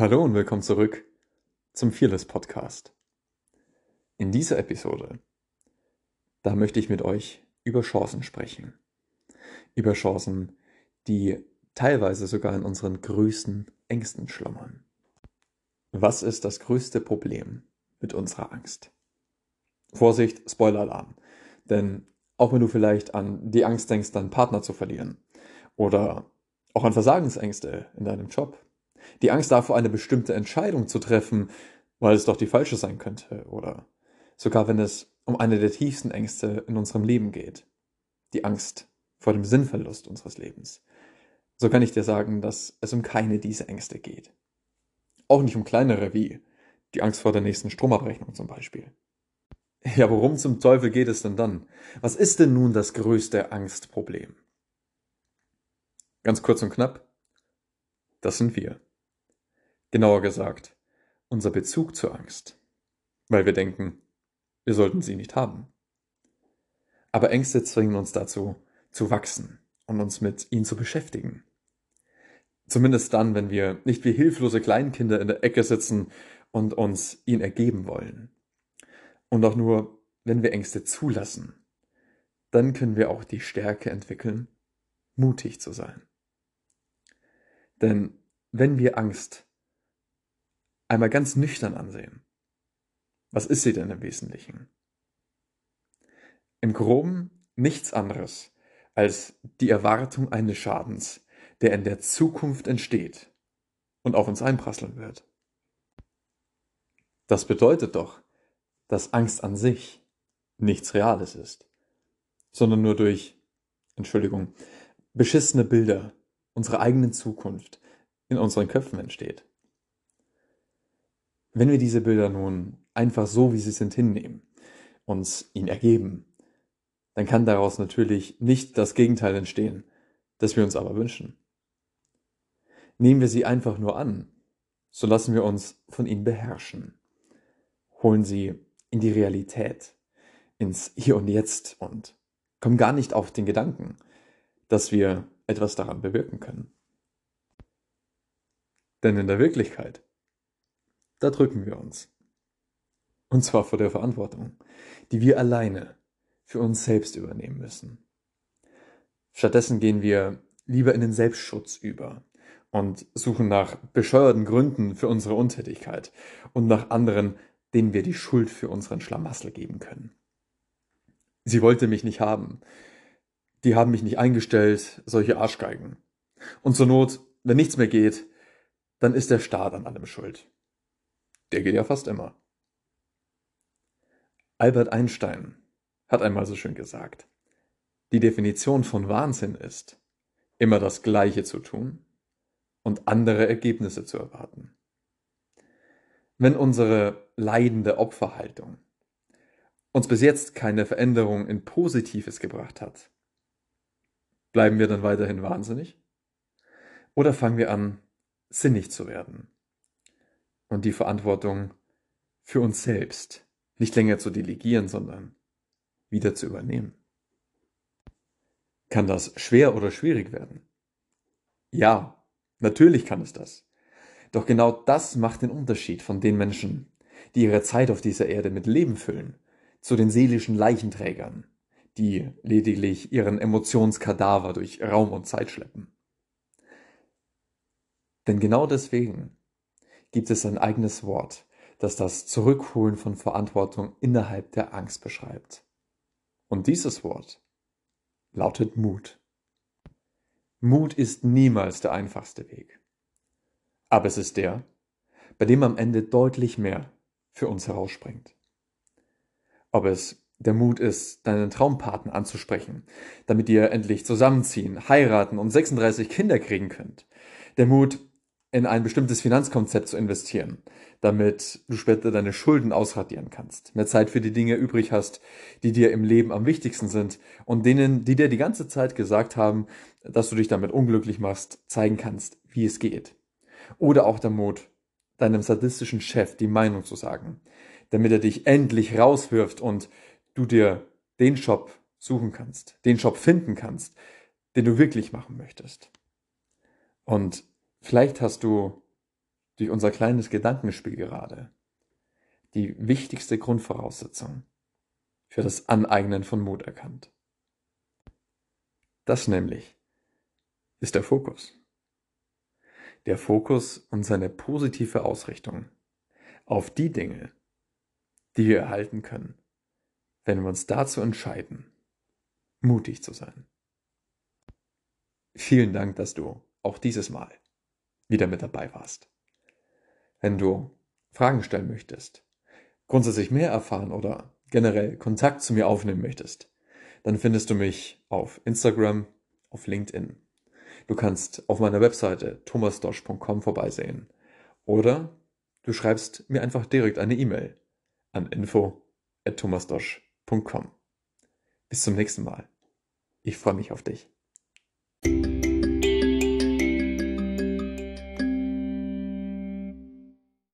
Hallo und willkommen zurück zum Fearless Podcast. In dieser Episode, da möchte ich mit euch über Chancen sprechen. Über Chancen, die teilweise sogar in unseren größten Ängsten schlummern. Was ist das größte Problem mit unserer Angst? Vorsicht, Spoiler-Alarm. Denn auch wenn du vielleicht an die Angst denkst, deinen Partner zu verlieren oder auch an Versagensängste in deinem Job die Angst davor, eine bestimmte Entscheidung zu treffen, weil es doch die falsche sein könnte, oder sogar wenn es um eine der tiefsten Ängste in unserem Leben geht. Die Angst vor dem Sinnverlust unseres Lebens. So kann ich dir sagen, dass es um keine dieser Ängste geht. Auch nicht um kleinere wie die Angst vor der nächsten Stromabrechnung zum Beispiel. Ja, worum zum Teufel geht es denn dann? Was ist denn nun das größte Angstproblem? Ganz kurz und knapp, das sind wir. Genauer gesagt, unser Bezug zur Angst, weil wir denken, wir sollten sie nicht haben. Aber Ängste zwingen uns dazu, zu wachsen und uns mit ihnen zu beschäftigen. Zumindest dann, wenn wir nicht wie hilflose Kleinkinder in der Ecke sitzen und uns ihnen ergeben wollen. Und auch nur, wenn wir Ängste zulassen, dann können wir auch die Stärke entwickeln, mutig zu sein. Denn wenn wir Angst einmal ganz nüchtern ansehen. Was ist sie denn im Wesentlichen? Im groben nichts anderes als die Erwartung eines Schadens, der in der Zukunft entsteht und auf uns einprasseln wird. Das bedeutet doch, dass Angst an sich nichts Reales ist, sondern nur durch, Entschuldigung, beschissene Bilder unserer eigenen Zukunft in unseren Köpfen entsteht. Wenn wir diese Bilder nun einfach so, wie sie sind, hinnehmen, uns ihnen ergeben, dann kann daraus natürlich nicht das Gegenteil entstehen, das wir uns aber wünschen. Nehmen wir sie einfach nur an, so lassen wir uns von ihnen beherrschen, holen sie in die Realität, ins Hier und Jetzt und kommen gar nicht auf den Gedanken, dass wir etwas daran bewirken können. Denn in der Wirklichkeit da drücken wir uns. Und zwar vor der Verantwortung, die wir alleine für uns selbst übernehmen müssen. Stattdessen gehen wir lieber in den Selbstschutz über und suchen nach bescheuerten Gründen für unsere Untätigkeit und nach anderen, denen wir die Schuld für unseren Schlamassel geben können. Sie wollte mich nicht haben. Die haben mich nicht eingestellt, solche Arschgeigen. Und zur Not, wenn nichts mehr geht, dann ist der Staat an allem schuld. Der geht ja fast immer. Albert Einstein hat einmal so schön gesagt, die Definition von Wahnsinn ist, immer das Gleiche zu tun und andere Ergebnisse zu erwarten. Wenn unsere leidende Opferhaltung uns bis jetzt keine Veränderung in Positives gebracht hat, bleiben wir dann weiterhin wahnsinnig? Oder fangen wir an, sinnig zu werden und die Verantwortung für uns selbst nicht länger zu delegieren, sondern wieder zu übernehmen. Kann das schwer oder schwierig werden? Ja, natürlich kann es das. Doch genau das macht den Unterschied von den Menschen, die ihre Zeit auf dieser Erde mit Leben füllen, zu den seelischen Leichenträgern, die lediglich ihren Emotionskadaver durch Raum und Zeit schleppen. Denn genau deswegen gibt es ein eigenes Wort, das das Zurückholen von Verantwortung innerhalb der Angst beschreibt. Und dieses Wort lautet Mut. Mut ist niemals der einfachste Weg. Aber es ist der, bei dem am Ende deutlich mehr für uns herausspringt. Ob es der Mut ist, deinen Traumpartner anzusprechen, damit ihr endlich zusammenziehen, heiraten und 36 Kinder kriegen könnt. Der Mut, in ein bestimmtes Finanzkonzept zu investieren, damit du später deine Schulden ausradieren kannst, mehr Zeit für die Dinge übrig hast, die dir im Leben am wichtigsten sind und denen, die dir die ganze Zeit gesagt haben, dass du dich damit unglücklich machst, zeigen kannst, wie es geht. Oder auch der Mut, deinem sadistischen Chef die Meinung zu sagen, damit er dich endlich rauswirft und du dir den Job suchen kannst, den Job finden kannst, den du wirklich machen möchtest. Und Vielleicht hast du durch unser kleines Gedankenspiel gerade die wichtigste Grundvoraussetzung für das Aneignen von Mut erkannt. Das nämlich ist der Fokus. Der Fokus und seine positive Ausrichtung auf die Dinge, die wir erhalten können, wenn wir uns dazu entscheiden, mutig zu sein. Vielen Dank, dass du auch dieses Mal wieder mit dabei warst. Wenn du Fragen stellen möchtest, grundsätzlich mehr erfahren oder generell Kontakt zu mir aufnehmen möchtest, dann findest du mich auf Instagram, auf LinkedIn. Du kannst auf meiner Webseite thomasdosch.com vorbeisehen oder du schreibst mir einfach direkt eine E-Mail an info@thomasdosch.com. Bis zum nächsten Mal. Ich freue mich auf dich.